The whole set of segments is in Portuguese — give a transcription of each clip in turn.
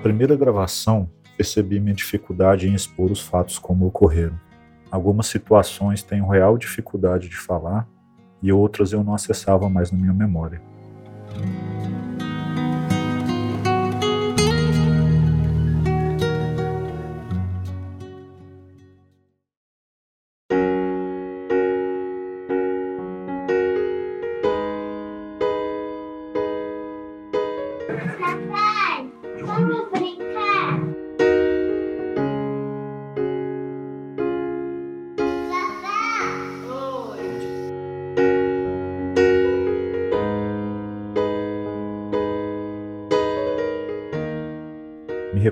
primeira gravação, percebi minha dificuldade em expor os fatos como ocorreram. Algumas situações tenho real dificuldade de falar e outras eu não acessava mais na minha memória.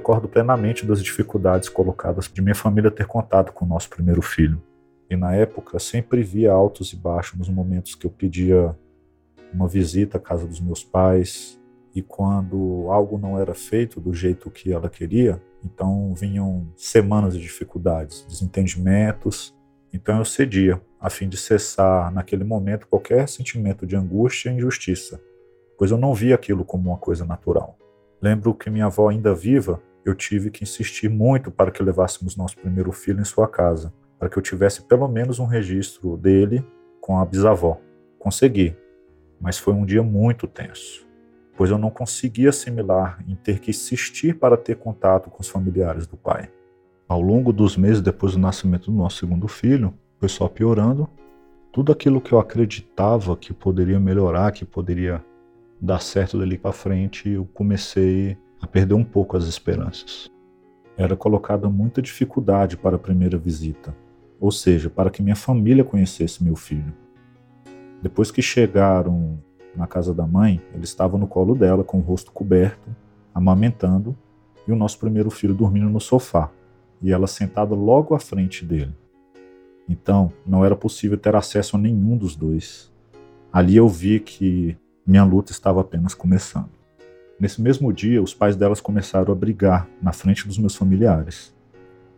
Recordo plenamente das dificuldades colocadas de minha família ter contato com o nosso primeiro filho. E na época sempre via altos e baixos nos momentos que eu pedia uma visita à casa dos meus pais e quando algo não era feito do jeito que ela queria, então vinham semanas de dificuldades, desentendimentos. Então eu cedia, a fim de cessar naquele momento qualquer sentimento de angústia e injustiça, pois eu não via aquilo como uma coisa natural. Lembro que minha avó ainda viva, eu tive que insistir muito para que levássemos nosso primeiro filho em sua casa, para que eu tivesse pelo menos um registro dele com a bisavó. Consegui, mas foi um dia muito tenso, pois eu não conseguia assimilar em ter que insistir para ter contato com os familiares do pai. Ao longo dos meses depois do nascimento do nosso segundo filho, foi só piorando. Tudo aquilo que eu acreditava que poderia melhorar, que poderia dar certo dali para frente, eu comecei a perder um pouco as esperanças. Era colocada muita dificuldade para a primeira visita, ou seja, para que minha família conhecesse meu filho. Depois que chegaram na casa da mãe, ele estava no colo dela com o rosto coberto, amamentando, e o nosso primeiro filho dormindo no sofá, e ela sentada logo à frente dele. Então, não era possível ter acesso a nenhum dos dois. Ali eu vi que minha luta estava apenas começando. Nesse mesmo dia, os pais delas começaram a brigar na frente dos meus familiares.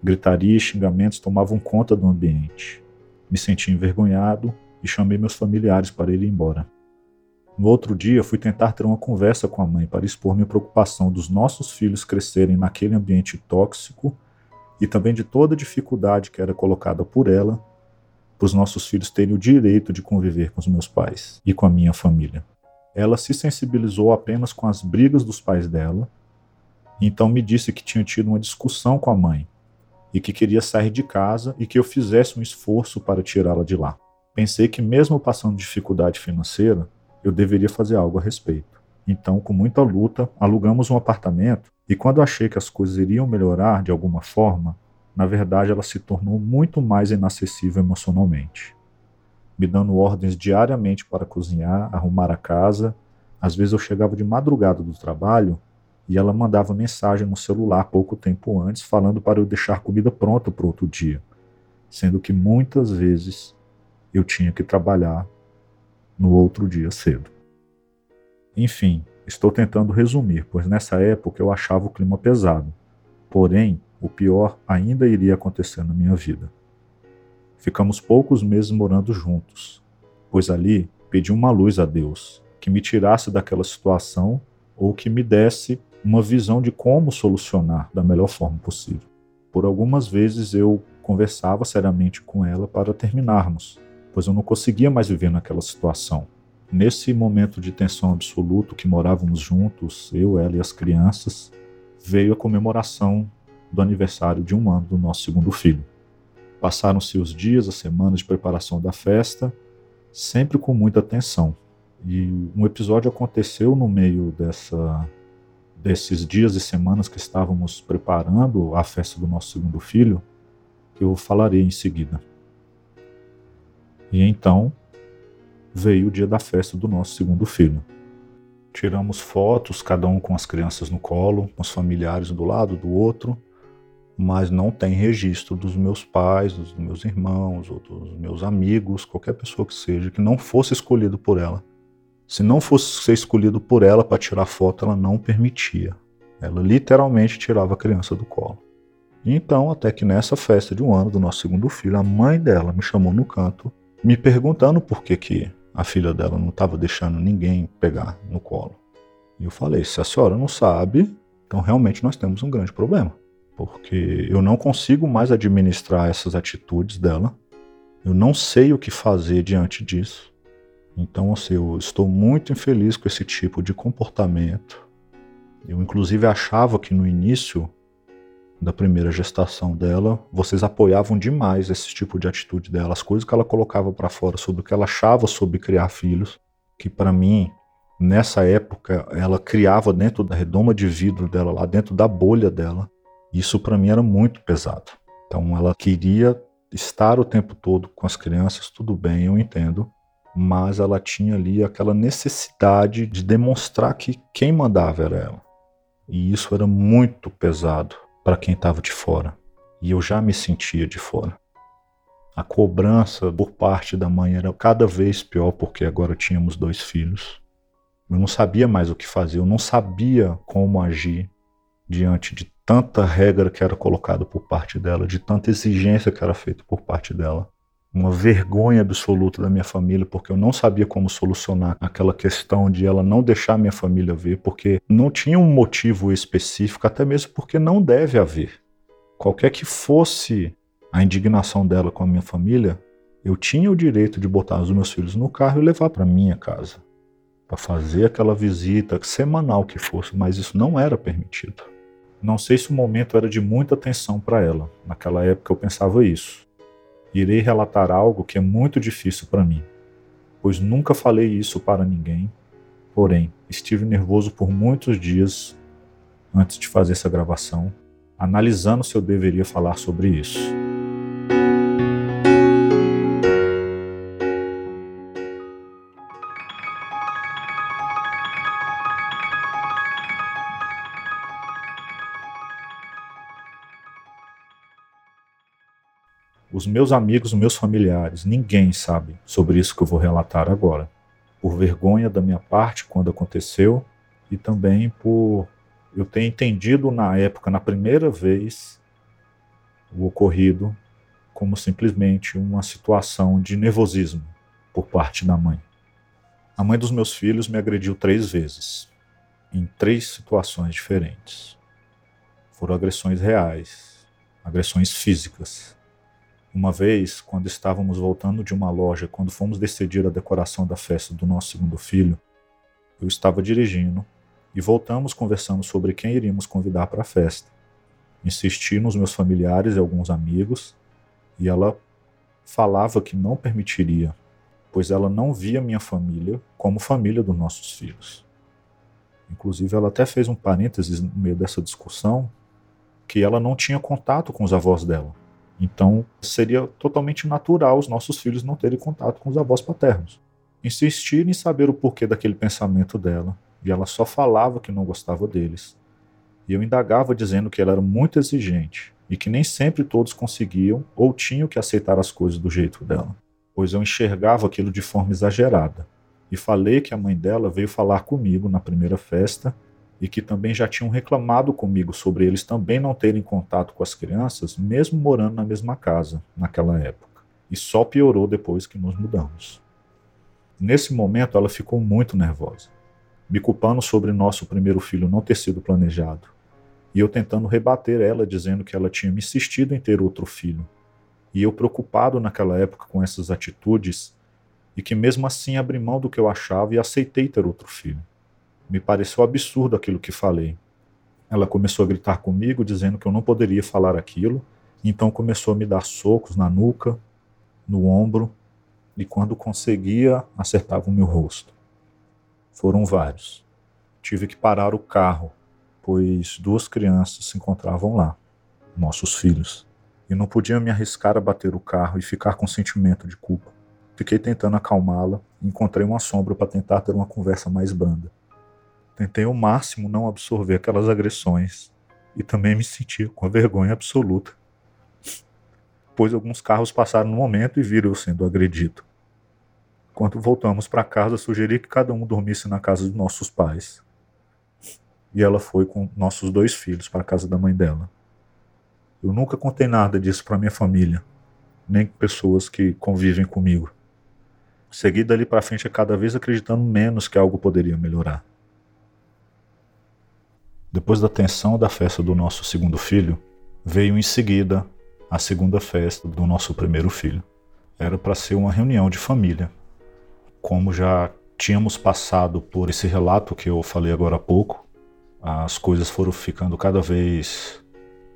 Gritaria e xingamentos tomavam conta do ambiente. Me senti envergonhado e chamei meus familiares para ir embora. No outro dia, fui tentar ter uma conversa com a mãe para expor minha preocupação dos nossos filhos crescerem naquele ambiente tóxico e também de toda a dificuldade que era colocada por ela para os nossos filhos terem o direito de conviver com os meus pais e com a minha família ela se sensibilizou apenas com as brigas dos pais dela, então me disse que tinha tido uma discussão com a mãe e que queria sair de casa e que eu fizesse um esforço para tirá-la de lá. Pensei que, mesmo passando dificuldade financeira, eu deveria fazer algo a respeito. Então, com muita luta, alugamos um apartamento e, quando achei que as coisas iriam melhorar de alguma forma, na verdade ela se tornou muito mais inacessível emocionalmente me dando ordens diariamente para cozinhar, arrumar a casa. Às vezes eu chegava de madrugada do trabalho e ela mandava mensagem no celular pouco tempo antes, falando para eu deixar comida pronta para outro dia, sendo que muitas vezes eu tinha que trabalhar no outro dia cedo. Enfim, estou tentando resumir, pois nessa época eu achava o clima pesado. Porém, o pior ainda iria acontecer na minha vida. Ficamos poucos meses morando juntos, pois ali pedi uma luz a Deus, que me tirasse daquela situação ou que me desse uma visão de como solucionar da melhor forma possível. Por algumas vezes eu conversava seriamente com ela para terminarmos, pois eu não conseguia mais viver naquela situação. Nesse momento de tensão absoluta que morávamos juntos, eu, ela e as crianças, veio a comemoração do aniversário de um ano do nosso segundo filho. Passaram-se os dias, as semanas de preparação da festa, sempre com muita atenção. E um episódio aconteceu no meio dessa, desses dias e semanas que estávamos preparando a festa do nosso segundo filho, que eu falarei em seguida. E então veio o dia da festa do nosso segundo filho. Tiramos fotos, cada um com as crianças no colo, com os familiares do lado do outro mas não tem registro dos meus pais, dos meus irmãos, ou dos meus amigos, qualquer pessoa que seja, que não fosse escolhido por ela. Se não fosse ser escolhido por ela para tirar foto, ela não permitia. Ela literalmente tirava a criança do colo. Então, até que nessa festa de um ano do nosso segundo filho, a mãe dela me chamou no canto, me perguntando por que, que a filha dela não estava deixando ninguém pegar no colo. E eu falei: se a senhora não sabe, Então, realmente, nós temos um grande problema, porque eu não consigo mais administrar essas atitudes dela, eu não sei o que fazer diante disso. Então, assim, eu estou muito infeliz com esse tipo de comportamento. Eu, inclusive, achava que no início da primeira gestação dela, vocês apoiavam demais esse tipo de atitude dela, as coisas que ela colocava para fora sobre o que ela achava sobre criar filhos, que para mim, nessa época, ela criava dentro da redoma de vidro dela, lá dentro da bolha dela. Isso para mim era muito pesado. Então ela queria estar o tempo todo com as crianças, tudo bem, eu entendo, mas ela tinha ali aquela necessidade de demonstrar que quem mandava era ela. E isso era muito pesado para quem estava de fora. E eu já me sentia de fora. A cobrança por parte da mãe era cada vez pior porque agora tínhamos dois filhos. Eu não sabia mais o que fazer, eu não sabia como agir diante de tanta regra que era colocada por parte dela, de tanta exigência que era feita por parte dela. Uma vergonha absoluta da minha família, porque eu não sabia como solucionar aquela questão de ela não deixar minha família ver, porque não tinha um motivo específico, até mesmo porque não deve haver. Qualquer que fosse a indignação dela com a minha família, eu tinha o direito de botar os meus filhos no carro e levar para minha casa, para fazer aquela visita semanal que fosse, mas isso não era permitido. Não sei se o momento era de muita atenção para ela. Naquela época eu pensava isso. Irei relatar algo que é muito difícil para mim, pois nunca falei isso para ninguém. Porém, estive nervoso por muitos dias antes de fazer essa gravação, analisando se eu deveria falar sobre isso. Meus amigos, os meus familiares, ninguém sabe sobre isso que eu vou relatar agora. Por vergonha da minha parte quando aconteceu e também por eu ter entendido na época, na primeira vez, o ocorrido como simplesmente uma situação de nervosismo por parte da mãe. A mãe dos meus filhos me agrediu três vezes, em três situações diferentes. Foram agressões reais, agressões físicas. Uma vez, quando estávamos voltando de uma loja, quando fomos decidir a decoração da festa do nosso segundo filho, eu estava dirigindo e voltamos conversando sobre quem iríamos convidar para a festa. Insisti nos meus familiares e alguns amigos, e ela falava que não permitiria, pois ela não via minha família como família dos nossos filhos. Inclusive, ela até fez um parênteses no meio dessa discussão que ela não tinha contato com os avós dela. Então, seria totalmente natural os nossos filhos não terem contato com os avós paternos. Insistir em saber o porquê daquele pensamento dela, e ela só falava que não gostava deles. E eu indagava dizendo que ela era muito exigente e que nem sempre todos conseguiam ou tinham que aceitar as coisas do jeito dela, pois eu enxergava aquilo de forma exagerada. E falei que a mãe dela veio falar comigo na primeira festa e que também já tinham reclamado comigo sobre eles também não terem contato com as crianças, mesmo morando na mesma casa naquela época. E só piorou depois que nos mudamos. Nesse momento, ela ficou muito nervosa, me culpando sobre nosso primeiro filho não ter sido planejado, e eu tentando rebater ela, dizendo que ela tinha me insistido em ter outro filho. E eu preocupado naquela época com essas atitudes, e que mesmo assim abri mão do que eu achava e aceitei ter outro filho. Me pareceu absurdo aquilo que falei. Ela começou a gritar comigo, dizendo que eu não poderia falar aquilo, então começou a me dar socos na nuca, no ombro, e quando conseguia, acertava o meu rosto. Foram vários. Tive que parar o carro, pois duas crianças se encontravam lá, nossos filhos, e não podia me arriscar a bater o carro e ficar com sentimento de culpa. Fiquei tentando acalmá-la encontrei uma sombra para tentar ter uma conversa mais branda. Tentei ao máximo não absorver aquelas agressões e também me senti com a vergonha absoluta, pois alguns carros passaram no momento e viram eu sendo agredido. Quando voltamos para casa, sugeri que cada um dormisse na casa dos nossos pais. E ela foi com nossos dois filhos para a casa da mãe dela. Eu nunca contei nada disso para minha família, nem pessoas que convivem comigo. Segui dali para frente cada vez acreditando menos que algo poderia melhorar. Depois da tensão da festa do nosso segundo filho, veio em seguida a segunda festa do nosso primeiro filho. Era para ser uma reunião de família. Como já tínhamos passado por esse relato que eu falei agora há pouco, as coisas foram ficando cada vez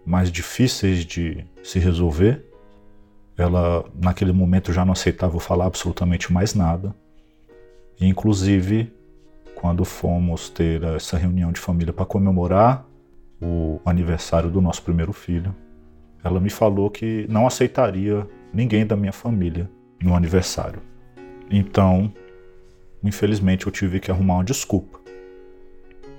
mais difíceis de se resolver. Ela, naquele momento, já não aceitava falar absolutamente mais nada. Inclusive, quando fomos ter essa reunião de família para comemorar o aniversário do nosso primeiro filho, ela me falou que não aceitaria ninguém da minha família no aniversário. Então, infelizmente, eu tive que arrumar uma desculpa,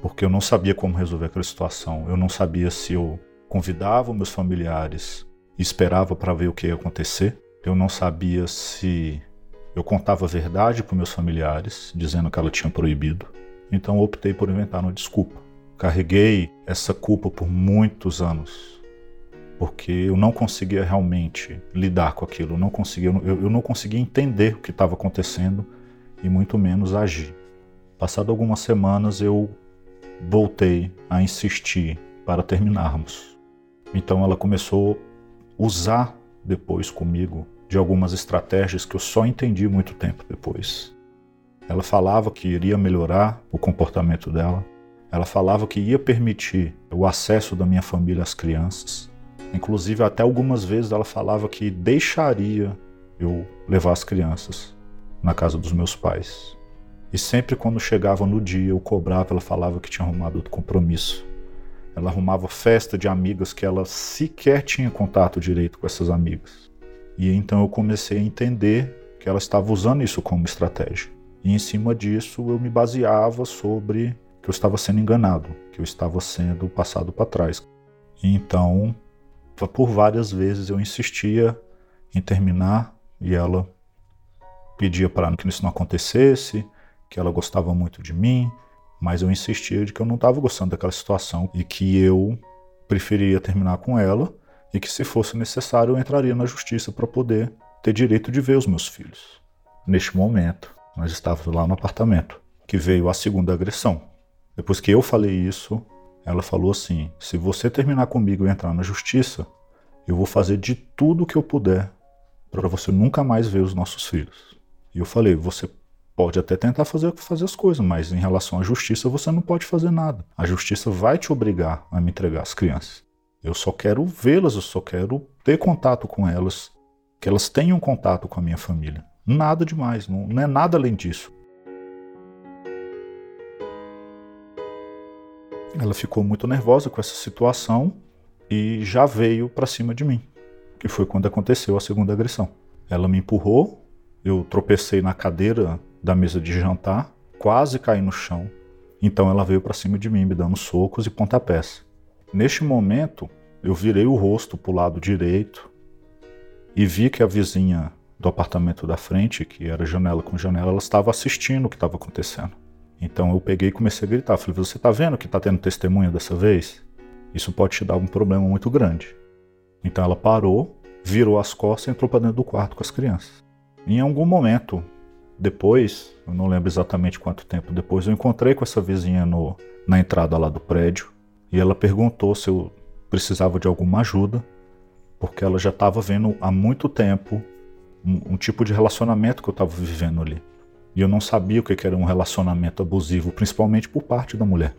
porque eu não sabia como resolver aquela situação. Eu não sabia se eu convidava meus familiares e esperava para ver o que ia acontecer. Eu não sabia se eu contava a verdade para meus familiares, dizendo que ela tinha proibido. Então, optei por inventar uma desculpa. Carreguei essa culpa por muitos anos porque eu não conseguia realmente lidar com aquilo, eu não conseguia, eu, eu não conseguia entender o que estava acontecendo e muito menos agir. Passado algumas semanas eu voltei a insistir para terminarmos. Então ela começou a usar depois comigo de algumas estratégias que eu só entendi muito tempo depois. Ela falava que iria melhorar o comportamento dela. Ela falava que ia permitir o acesso da minha família às crianças. Inclusive, até algumas vezes ela falava que deixaria eu levar as crianças na casa dos meus pais. E sempre quando chegava no dia, eu cobrava, ela falava que tinha arrumado outro compromisso. Ela arrumava festa de amigas que ela sequer tinha contato direito com essas amigas. E então eu comecei a entender que ela estava usando isso como estratégia. E em cima disso eu me baseava sobre que eu estava sendo enganado, que eu estava sendo passado para trás. E então por várias vezes eu insistia em terminar e ela pedia para que isso não acontecesse, que ela gostava muito de mim, mas eu insistia de que eu não estava gostando daquela situação e que eu preferia terminar com ela e que se fosse necessário eu entraria na justiça para poder ter direito de ver os meus filhos. Neste momento, nós estávamos lá no apartamento, que veio a segunda agressão. Depois que eu falei isso, ela falou assim: se você terminar comigo e entrar na justiça, eu vou fazer de tudo o que eu puder para você nunca mais ver os nossos filhos. E eu falei: você pode até tentar fazer, fazer as coisas, mas em relação à justiça você não pode fazer nada. A justiça vai te obrigar a me entregar as crianças. Eu só quero vê-las, eu só quero ter contato com elas, que elas tenham contato com a minha família. Nada demais, não, não é nada além disso. Ela ficou muito nervosa com essa situação e já veio para cima de mim, que foi quando aconteceu a segunda agressão. Ela me empurrou, eu tropecei na cadeira da mesa de jantar, quase caí no chão. Então ela veio para cima de mim, me dando socos e pontapés. Neste momento, eu virei o rosto para o lado direito e vi que a vizinha do apartamento da frente, que era janela com janela, ela estava assistindo o que estava acontecendo. Então eu peguei e comecei a gritar. Falei, você está vendo que está tendo testemunha dessa vez? Isso pode te dar um problema muito grande. Então ela parou, virou as costas e entrou para dentro do quarto com as crianças. Em algum momento, depois, eu não lembro exatamente quanto tempo depois, eu encontrei com essa vizinha no, na entrada lá do prédio e ela perguntou se eu precisava de alguma ajuda, porque ela já estava vendo há muito tempo um, um tipo de relacionamento que eu estava vivendo ali. E eu não sabia o que era um relacionamento abusivo, principalmente por parte da mulher.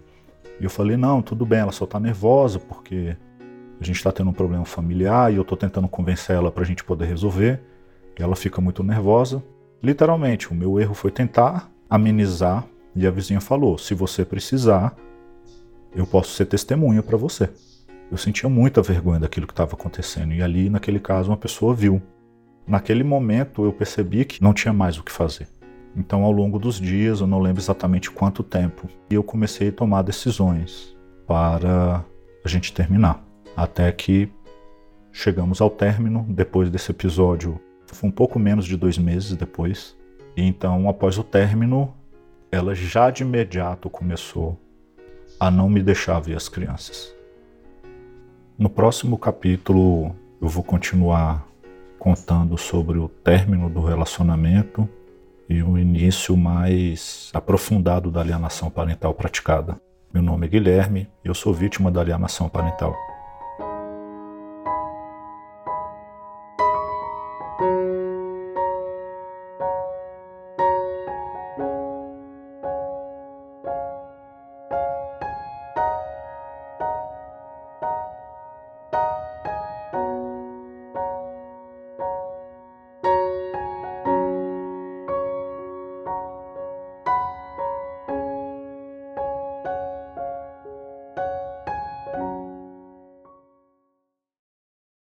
E eu falei: não, tudo bem, ela só está nervosa porque a gente está tendo um problema familiar e eu estou tentando convencer ela para a gente poder resolver. E ela fica muito nervosa. Literalmente, o meu erro foi tentar amenizar. E a vizinha falou: se você precisar, eu posso ser testemunha para você. Eu sentia muita vergonha daquilo que estava acontecendo. E ali, naquele caso, uma pessoa viu. Naquele momento, eu percebi que não tinha mais o que fazer. Então, ao longo dos dias, eu não lembro exatamente quanto tempo, eu comecei a tomar decisões para a gente terminar. Até que chegamos ao término, depois desse episódio, foi um pouco menos de dois meses depois. E então, após o término, ela já de imediato começou a não me deixar ver as crianças. No próximo capítulo, eu vou continuar contando sobre o término do relacionamento e um início mais aprofundado da alienação parental praticada. Meu nome é Guilherme e eu sou vítima da alienação parental.